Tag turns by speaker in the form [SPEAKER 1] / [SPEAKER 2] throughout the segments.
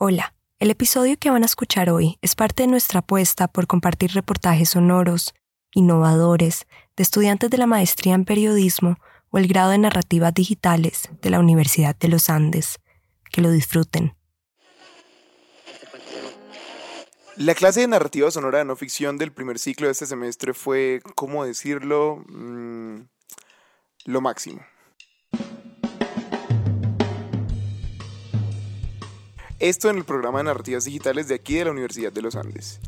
[SPEAKER 1] Hola, el episodio que van a escuchar hoy es parte de nuestra apuesta por compartir reportajes sonoros, innovadores, de estudiantes de la maestría en periodismo o el grado de narrativas digitales de la Universidad de los Andes. Que lo disfruten.
[SPEAKER 2] La clase de narrativa sonora de no ficción del primer ciclo de este semestre fue, ¿cómo decirlo? Mm, lo máximo. Esto en el programa de narrativas digitales de aquí de la Universidad de los Andes.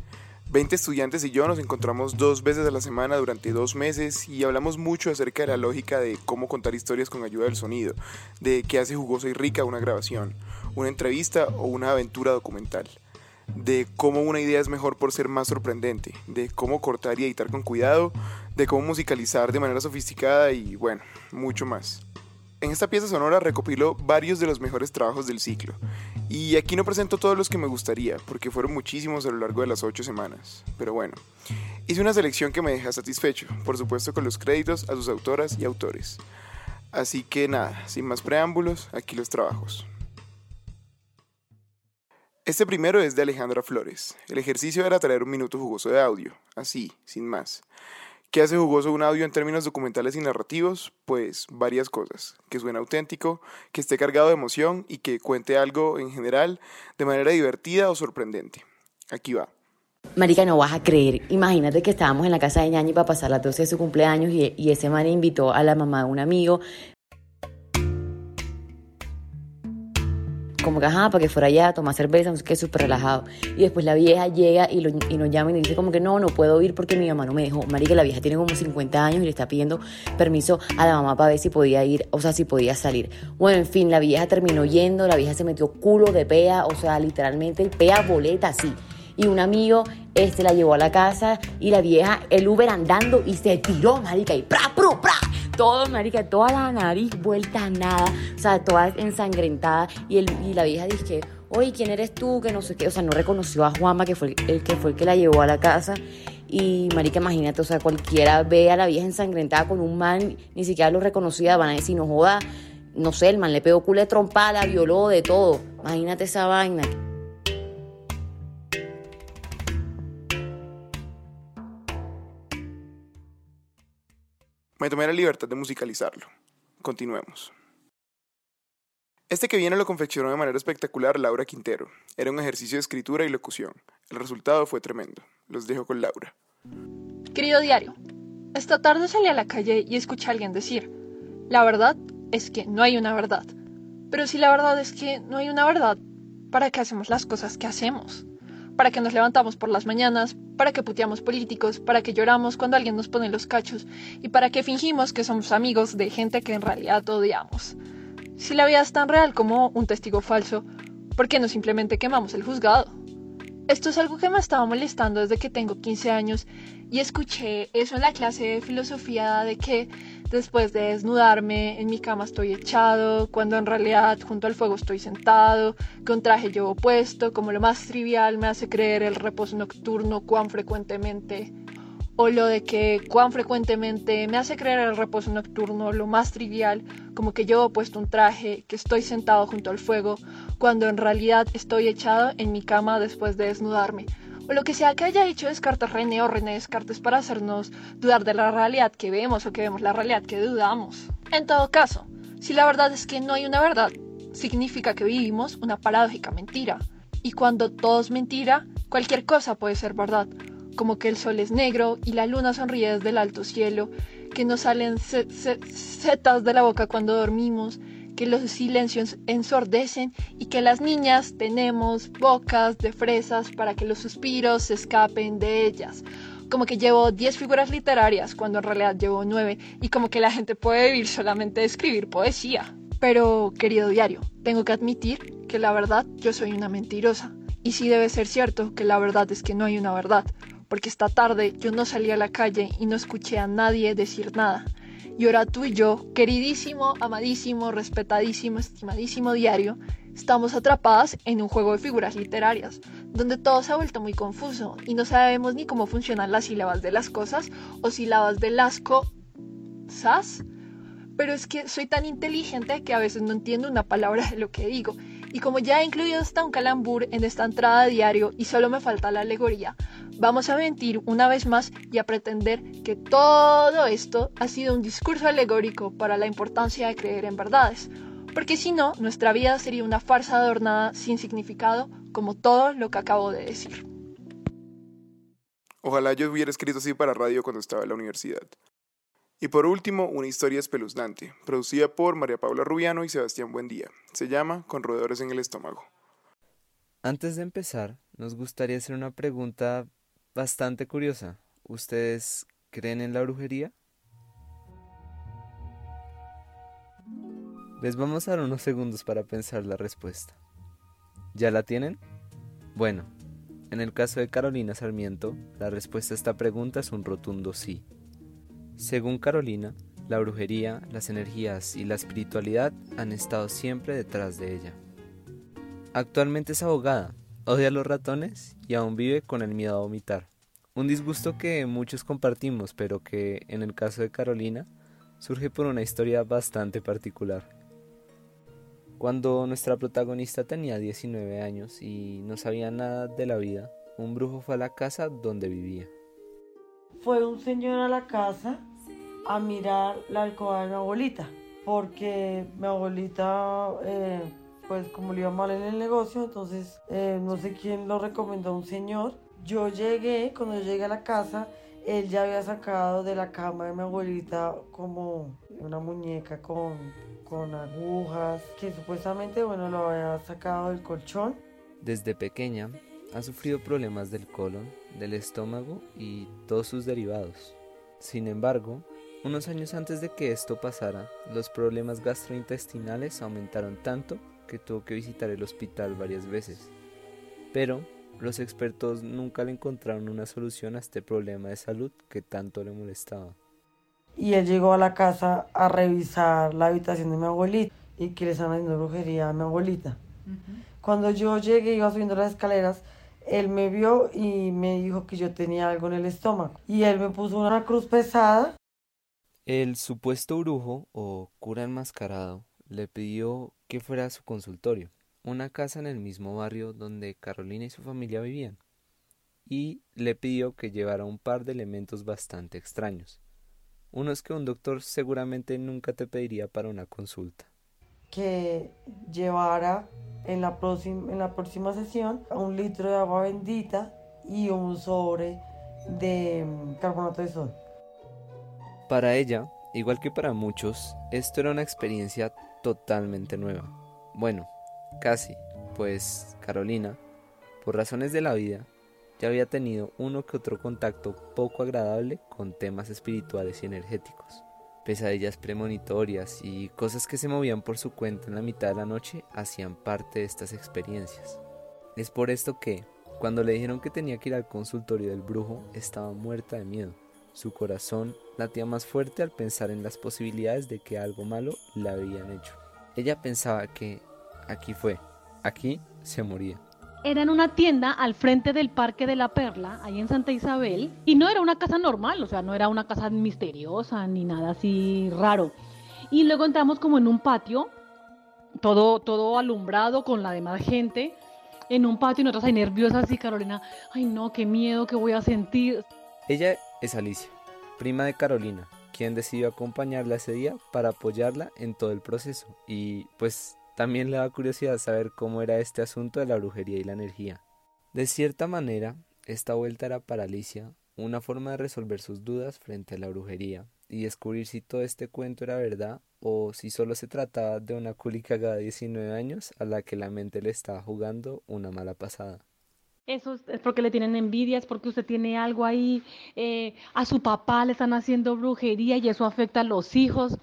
[SPEAKER 2] 20 estudiantes y yo nos encontramos dos veces a la semana durante dos meses y hablamos mucho acerca de la lógica de cómo contar historias con ayuda del sonido, de qué hace jugosa y rica una grabación, una entrevista o una aventura documental de cómo una idea es mejor por ser más sorprendente, de cómo cortar y editar con cuidado, de cómo musicalizar de manera sofisticada y bueno, mucho más. En esta pieza sonora recopilo varios de los mejores trabajos del ciclo, y aquí no presento todos los que me gustaría, porque fueron muchísimos a lo largo de las ocho semanas, pero bueno, hice una selección que me deja satisfecho, por supuesto con los créditos a sus autoras y autores. Así que nada, sin más preámbulos, aquí los trabajos. Este primero es de Alejandra Flores. El ejercicio era traer un minuto jugoso de audio, así, sin más. ¿Qué hace jugoso un audio en términos documentales y narrativos? Pues varias cosas. Que suene auténtico, que esté cargado de emoción y que cuente algo en general de manera divertida o sorprendente. Aquí va.
[SPEAKER 3] Marica, no vas a creer. Imagínate que estábamos en la casa de Ñañi para pasar las 12 de su cumpleaños y, y ese man invitó a la mamá de un amigo. Como que, ajá, para que fuera allá tomar cerveza, no sé qué, súper relajado. Y después la vieja llega y, y nos llama y nos dice como que no, no puedo ir porque mi mamá no me dejó. Marica, la vieja tiene como 50 años y le está pidiendo permiso a la mamá para ver si podía ir, o sea, si podía salir. Bueno, en fin, la vieja terminó yendo, la vieja se metió culo de pea, o sea, literalmente pea boleta así. Y un amigo este la llevó a la casa y la vieja, el Uber andando y se tiró, marica, y pra, pro, pra todo, marica, toda la nariz vuelta a nada, o sea, toda ensangrentada. Y, el, y la vieja dice, oye, ¿quién eres tú? Que no sé qué, o sea, no reconoció a Juanma, que fue el, que fue el que la llevó a la casa. Y marica, imagínate, o sea, cualquiera ve a la vieja ensangrentada con un man, ni siquiera lo reconocía, van a decir, no joda, no sé, el man le pegó culo de trompada, violó, de todo. Imagínate esa vaina.
[SPEAKER 2] Me tomé la libertad de musicalizarlo. Continuemos. Este que viene lo confeccionó de manera espectacular Laura Quintero. Era un ejercicio de escritura y locución. El resultado fue tremendo. Los dejo con Laura.
[SPEAKER 4] Querido diario, esta tarde salí a la calle y escuché a alguien decir, la verdad es que no hay una verdad. Pero si la verdad es que no hay una verdad, ¿para qué hacemos las cosas que hacemos? ¿Para qué nos levantamos por las mañanas? Para que puteamos políticos, para que lloramos cuando alguien nos pone los cachos y para que fingimos que somos amigos de gente que en realidad odiamos. Si la vida es tan real como un testigo falso, ¿por qué no simplemente quemamos el juzgado? Esto es algo que me estaba molestando desde que tengo 15 años y escuché eso en la clase de filosofía de que Después de desnudarme, en mi cama estoy echado, cuando en realidad junto al fuego estoy sentado, con traje llevo puesto, como lo más trivial me hace creer el reposo nocturno cuán frecuentemente, o lo de que cuán frecuentemente me hace creer el reposo nocturno lo más trivial, como que llevo puesto un traje, que estoy sentado junto al fuego, cuando en realidad estoy echado en mi cama después de desnudarme o lo que sea que haya hecho Descartes René o René Descartes para hacernos dudar de la realidad que vemos o que vemos la realidad que dudamos. En todo caso, si la verdad es que no hay una verdad, significa que vivimos una paradójica mentira. Y cuando todo es mentira, cualquier cosa puede ser verdad, como que el sol es negro y la luna sonríe desde el alto cielo, que nos salen setas de la boca cuando dormimos, que los silencios ensordecen y que las niñas tenemos bocas de fresas para que los suspiros se escapen de ellas. Como que llevo 10 figuras literarias cuando en realidad llevo 9 y como que la gente puede vivir solamente de escribir poesía. Pero, querido diario, tengo que admitir que la verdad yo soy una mentirosa. Y sí debe ser cierto que la verdad es que no hay una verdad, porque esta tarde yo no salí a la calle y no escuché a nadie decir nada. Y ahora tú y yo, queridísimo, amadísimo, respetadísimo, estimadísimo diario, estamos atrapadas en un juego de figuras literarias, donde todo se ha vuelto muy confuso y no sabemos ni cómo funcionan las sílabas de las cosas o sílabas del asco. ¿Sas? Pero es que soy tan inteligente que a veces no entiendo una palabra de lo que digo. Y como ya he incluido hasta un calambur en esta entrada de diario y solo me falta la alegoría, vamos a mentir una vez más y a pretender que todo esto ha sido un discurso alegórico para la importancia de creer en verdades, porque si no, nuestra vida sería una farsa adornada sin significado, como todo lo que acabo de decir.
[SPEAKER 2] Ojalá yo hubiera escrito así para radio cuando estaba en la universidad. Y por último, una historia espeluznante, producida por María Paula Rubiano y Sebastián Buendía. Se llama Con roedores en el estómago.
[SPEAKER 5] Antes de empezar, nos gustaría hacer una pregunta bastante curiosa. ¿Ustedes creen en la brujería? Les vamos a dar unos segundos para pensar la respuesta. ¿Ya la tienen? Bueno, en el caso de Carolina Sarmiento, la respuesta a esta pregunta es un rotundo sí. Según Carolina, la brujería, las energías y la espiritualidad han estado siempre detrás de ella. Actualmente es abogada, odia a los ratones y aún vive con el miedo a vomitar. Un disgusto que muchos compartimos, pero que en el caso de Carolina surge por una historia bastante particular. Cuando nuestra protagonista tenía 19 años y no sabía nada de la vida, un brujo fue a la casa donde vivía.
[SPEAKER 6] Fue un señor a la casa a mirar la alcoba de mi abuelita, porque mi abuelita, eh, pues como le iba mal en el negocio, entonces eh, no sé quién lo recomendó un señor. Yo llegué, cuando llegué a la casa, él ya había sacado de la cama de mi abuelita como una muñeca con con agujas, que supuestamente, bueno, lo había sacado del colchón.
[SPEAKER 5] Desde pequeña ha sufrido problemas del colon, del estómago y todos sus derivados. Sin embargo, unos años antes de que esto pasara, los problemas gastrointestinales aumentaron tanto que tuvo que visitar el hospital varias veces. Pero los expertos nunca le encontraron una solución a este problema de salud que tanto le molestaba
[SPEAKER 6] y él llegó a la casa a revisar la habitación de mi abuelita y que le estaban haciendo brujería a mi abuelita. Cuando yo llegué, iba subiendo las escaleras, él me vio y me dijo que yo tenía algo en el estómago. Y él me puso una cruz pesada.
[SPEAKER 5] El supuesto brujo o cura enmascarado le pidió que fuera a su consultorio, una casa en el mismo barrio donde Carolina y su familia vivían, y le pidió que llevara un par de elementos bastante extraños uno es que un doctor seguramente nunca te pediría para una consulta.
[SPEAKER 6] Que llevara en la, próxima, en la próxima sesión un litro de agua bendita y un sobre de carbonato de sol.
[SPEAKER 5] Para ella, igual que para muchos, esto era una experiencia totalmente nueva. Bueno, casi, pues Carolina, por razones de la vida, ya había tenido uno que otro contacto poco agradable con temas espirituales y energéticos. Pesadillas premonitorias y cosas que se movían por su cuenta en la mitad de la noche hacían parte de estas experiencias. Es por esto que, cuando le dijeron que tenía que ir al consultorio del brujo, estaba muerta de miedo. Su corazón latía más fuerte al pensar en las posibilidades de que algo malo le habían hecho. Ella pensaba que aquí fue, aquí se moría
[SPEAKER 7] era en una tienda al frente del Parque de la Perla, ahí en Santa Isabel, y no era una casa normal, o sea, no era una casa misteriosa ni nada así raro. Y luego entramos como en un patio, todo, todo alumbrado con la demás gente, en un patio y nosotros ahí nerviosas y Carolina, ay no, qué miedo que voy a sentir.
[SPEAKER 5] Ella es Alicia, prima de Carolina, quien decidió acompañarla ese día para apoyarla en todo el proceso. Y pues también le da curiosidad saber cómo era este asunto de la brujería y la energía. De cierta manera, esta vuelta era para Alicia una forma de resolver sus dudas frente a la brujería y descubrir si todo este cuento era verdad o si solo se trataba de una culicagada de 19 años a la que la mente le estaba jugando una mala pasada.
[SPEAKER 7] Eso es porque le tienen envidia, es porque usted tiene algo ahí, eh, a su papá le están haciendo brujería y eso afecta a los hijos.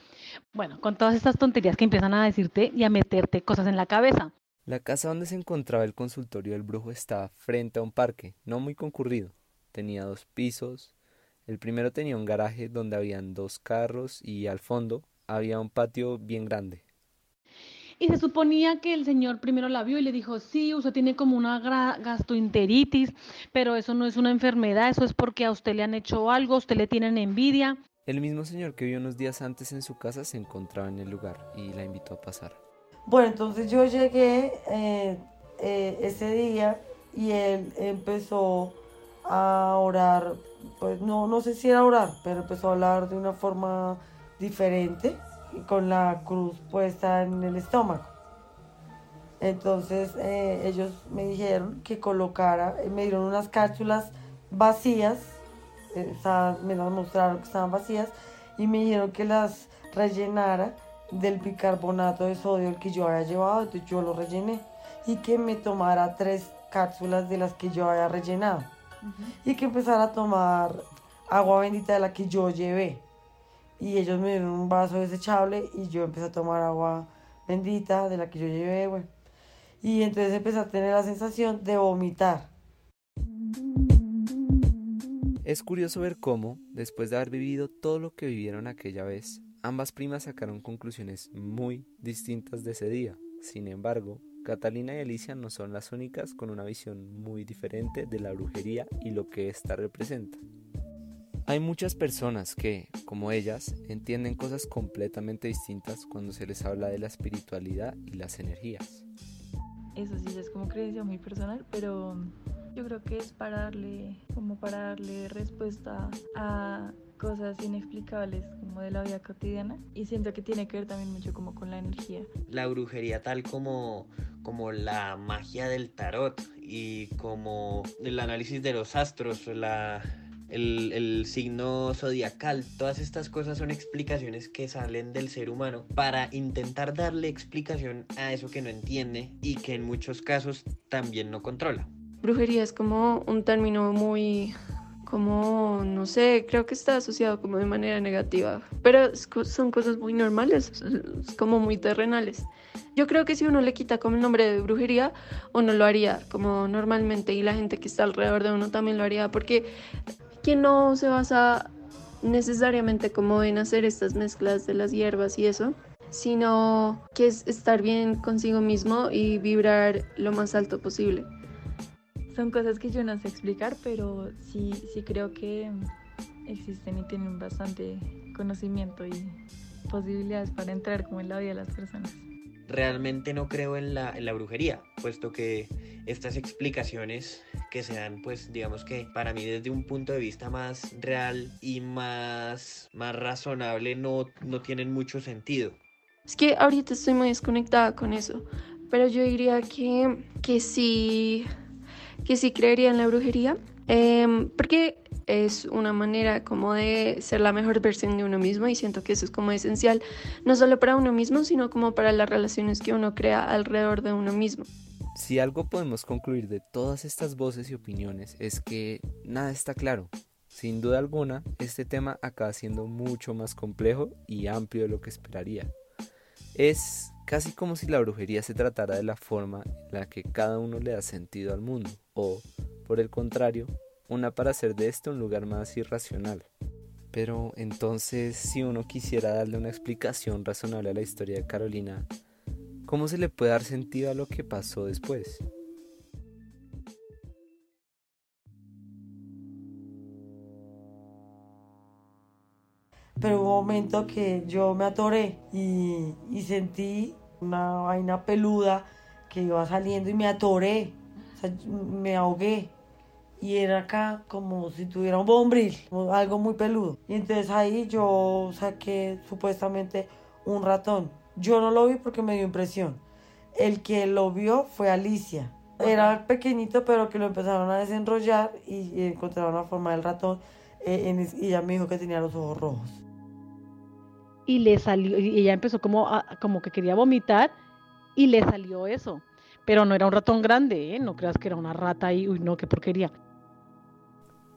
[SPEAKER 7] Bueno, con todas estas tonterías que empiezan a decirte y a meterte cosas en la cabeza.
[SPEAKER 5] La casa donde se encontraba el consultorio del brujo estaba frente a un parque, no muy concurrido. Tenía dos pisos. El primero tenía un garaje donde habían dos carros y al fondo había un patio bien grande.
[SPEAKER 7] Y se suponía que el señor primero la vio y le dijo, sí, usted tiene como una gastroenteritis, pero eso no es una enfermedad, eso es porque a usted le han hecho algo, a usted le tienen envidia.
[SPEAKER 5] El mismo señor que vio unos días antes en su casa se encontraba en el lugar y la invitó a pasar.
[SPEAKER 6] Bueno, entonces yo llegué eh, eh, ese día y él empezó a orar, pues no, no sé si era orar, pero empezó a hablar de una forma diferente, con la cruz puesta en el estómago. Entonces eh, ellos me dijeron que colocara, me dieron unas cápsulas vacías, me las mostraron que estaban vacías y me dijeron que las rellenara del bicarbonato de sodio el que yo había llevado, entonces yo lo rellené y que me tomara tres cápsulas de las que yo había rellenado y que empezara a tomar agua bendita de la que yo llevé y ellos me dieron un vaso desechable y yo empecé a tomar agua bendita de la que yo llevé, Y entonces empecé a tener la sensación de vomitar.
[SPEAKER 5] Es curioso ver cómo, después de haber vivido todo lo que vivieron aquella vez, ambas primas sacaron conclusiones muy distintas de ese día. Sin embargo, Catalina y Alicia no son las únicas con una visión muy diferente de la brujería y lo que ésta representa. Hay muchas personas que, como ellas, entienden cosas completamente distintas cuando se les habla de la espiritualidad y las energías.
[SPEAKER 8] Eso sí es como creencia muy personal, pero yo creo que es para darle, como para darle respuesta a cosas inexplicables como de la vida cotidiana y siento que tiene que ver también mucho como con la energía.
[SPEAKER 9] La brujería tal como como la magia del tarot y como el análisis de los astros, la, el, el, signo zodiacal, todas estas cosas son explicaciones que salen del ser humano para intentar darle explicación a eso que no entiende y que en muchos casos también no controla.
[SPEAKER 10] Brujería es como un término muy, como, no sé, creo que está asociado como de manera negativa, pero son cosas muy normales, como muy terrenales. Yo creo que si uno le quita como el nombre de brujería, uno lo haría como normalmente y la gente que está alrededor de uno también lo haría, porque quien no se basa necesariamente como en hacer estas mezclas de las hierbas y eso, sino que es estar bien consigo mismo y vibrar lo más alto posible
[SPEAKER 8] son cosas que yo no sé explicar, pero sí, sí creo que existen y tienen bastante conocimiento y posibilidades para entrar como en la vida de las personas.
[SPEAKER 9] Realmente no creo en la, en la brujería, puesto que estas explicaciones que se dan, pues digamos que para mí desde un punto de vista más real y más, más razonable no, no tienen mucho sentido.
[SPEAKER 10] Es que ahorita estoy muy desconectada con eso, pero yo diría que, que sí que sí creería en la brujería, em, porque es una manera como de ser la mejor versión de uno mismo y siento que eso es como esencial, no solo para uno mismo, sino como para las relaciones que uno crea alrededor de uno mismo.
[SPEAKER 5] Si algo podemos concluir de todas estas voces y opiniones es que nada está claro. Sin duda alguna, este tema acaba siendo mucho más complejo y amplio de lo que esperaría. Es casi como si la brujería se tratara de la forma en la que cada uno le da sentido al mundo, o, por el contrario, una para hacer de este un lugar más irracional. Pero entonces, si uno quisiera darle una explicación razonable a la historia de Carolina, ¿cómo se le puede dar sentido a lo que pasó después?
[SPEAKER 6] pero hubo un momento que yo me atoré y, sentí una vaina peluda que iba saliendo y me atoré, me ahogué. Y era acá como si tuviera un bombril, algo muy peludo. Y entonces ahí yo saqué supuestamente un ratón. Yo no lo vi porque me dio impresión. El que lo vio fue Alicia. Era pequeñito, pero que lo empezaron a desenrollar y, encontraron la forma del ratón. Eh, y ella me dijo que tenía los ojos rojos
[SPEAKER 7] y le salió, y ella empezó como, como que quería vomitar y le salió eso. Pero no era un ratón grande, ¿eh? no creas que era una rata y, uy, no, qué porquería.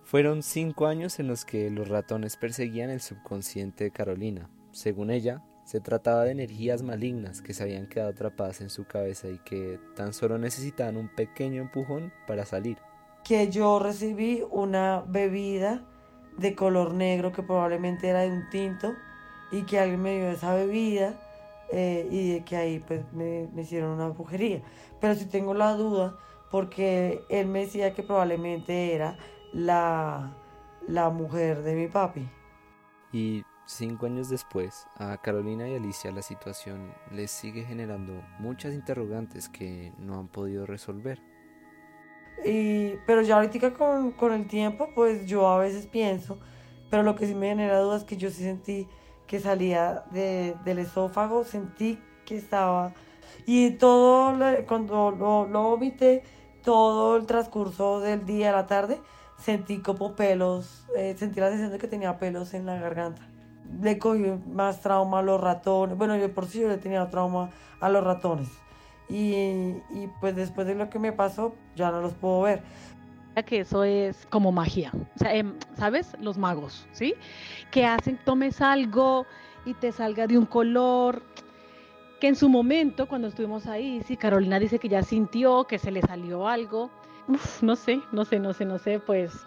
[SPEAKER 5] Fueron cinco años en los que los ratones perseguían el subconsciente de Carolina. Según ella, se trataba de energías malignas que se habían quedado atrapadas en su cabeza y que tan solo necesitaban un pequeño empujón para salir.
[SPEAKER 6] Que yo recibí una bebida de color negro que probablemente era de un tinto y que alguien me dio esa bebida eh, y de que ahí pues me, hicieron una brujería. Pero sí tengo la duda porque él me decía que probablemente era la, la mujer de mi papi.
[SPEAKER 5] Y Cinco años después, a Carolina y Alicia la situación les sigue generando muchas interrogantes que no han podido resolver.
[SPEAKER 6] Y, pero ya ahorita con, con el tiempo, pues yo a veces pienso, pero lo que sí me genera dudas es que yo sí sentí que salía de, del esófago, sentí que estaba... Y todo, cuando lo, lo vomité, todo el transcurso del día, a la tarde, sentí como pelos, eh, sentí la sensación de que tenía pelos en la garganta le cogí más trauma a los ratones. Bueno, yo por sí yo le tenía trauma a los ratones. Y, y, pues después de lo que me pasó, ya no los puedo ver.
[SPEAKER 7] Que eso es como magia. O sea, em, ¿sabes? Los magos, ¿sí? Que hacen, tomes algo y te salga de un color. Que en su momento, cuando estuvimos ahí, sí, Carolina dice que ya sintió que se le salió algo. Uf, no sé, no sé, no sé, no sé, pues